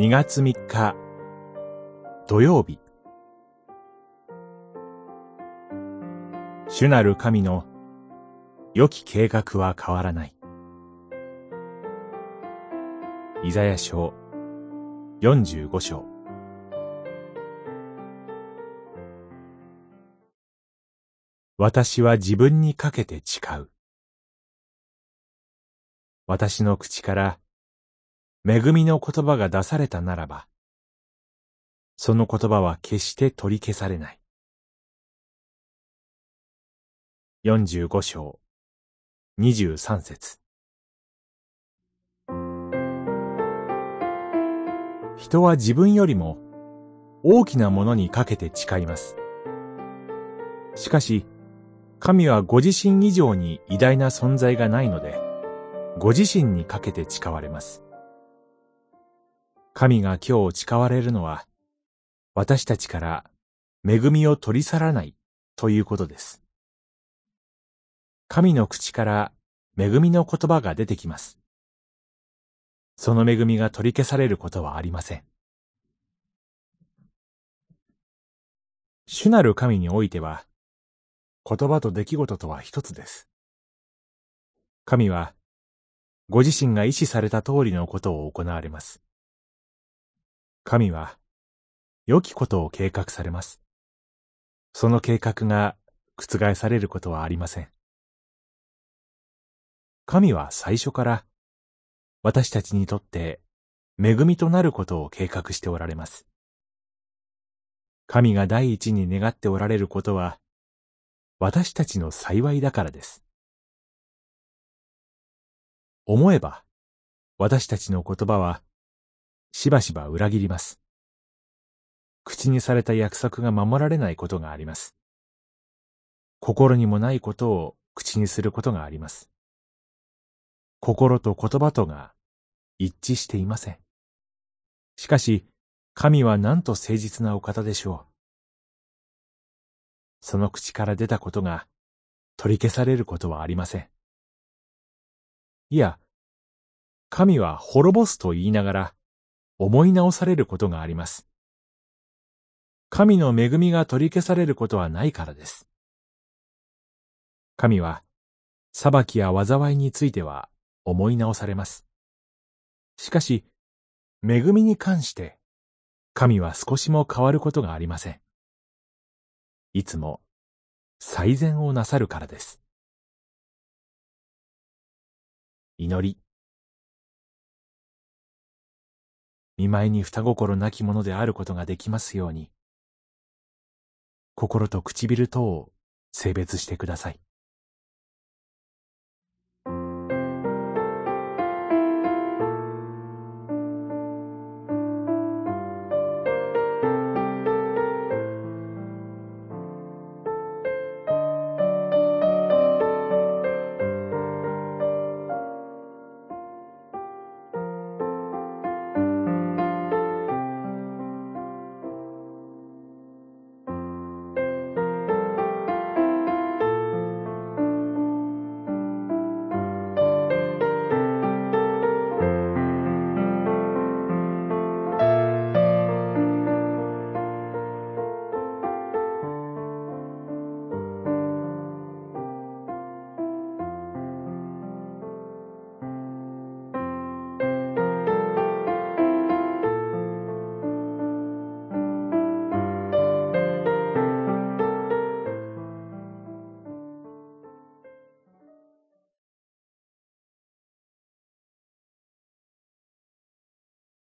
2月3日土曜日主なる神の良き計画は変わらない。イザヤ書45章私は自分にかけて誓う。私の口から恵みの言葉が出されたならば、その言葉は決して取り消されない。45章23節人は自分よりも大きなものにかけて誓います。しかし、神はご自身以上に偉大な存在がないので、ご自身にかけて誓われます。神が今日誓われるのは、私たちから恵みを取り去らないということです。神の口から恵みの言葉が出てきます。その恵みが取り消されることはありません。主なる神においては、言葉と出来事とは一つです。神は、ご自身が意志された通りのことを行われます。神は、良きことを計画されます。その計画が覆されることはありません。神は最初から私たちにとって恵みとなることを計画しておられます。神が第一に願っておられることは私たちの幸いだからです。思えば私たちの言葉はしばしば裏切ります。口にされた約束が守られないことがあります。心にもないことを口にすることがあります。心と言葉とが一致していません。しかし、神はなんと誠実なお方でしょう。その口から出たことが取り消されることはありません。いや、神は滅ぼすと言いながら思い直されることがあります。神の恵みが取り消されることはないからです。神は裁きや災いについては思い直されます。しかし、恵みに関して、神は少しも変わることがありません。いつも最善をなさるからです。祈り。見舞いに双心なきものであることができますように、心と唇とを性別してください。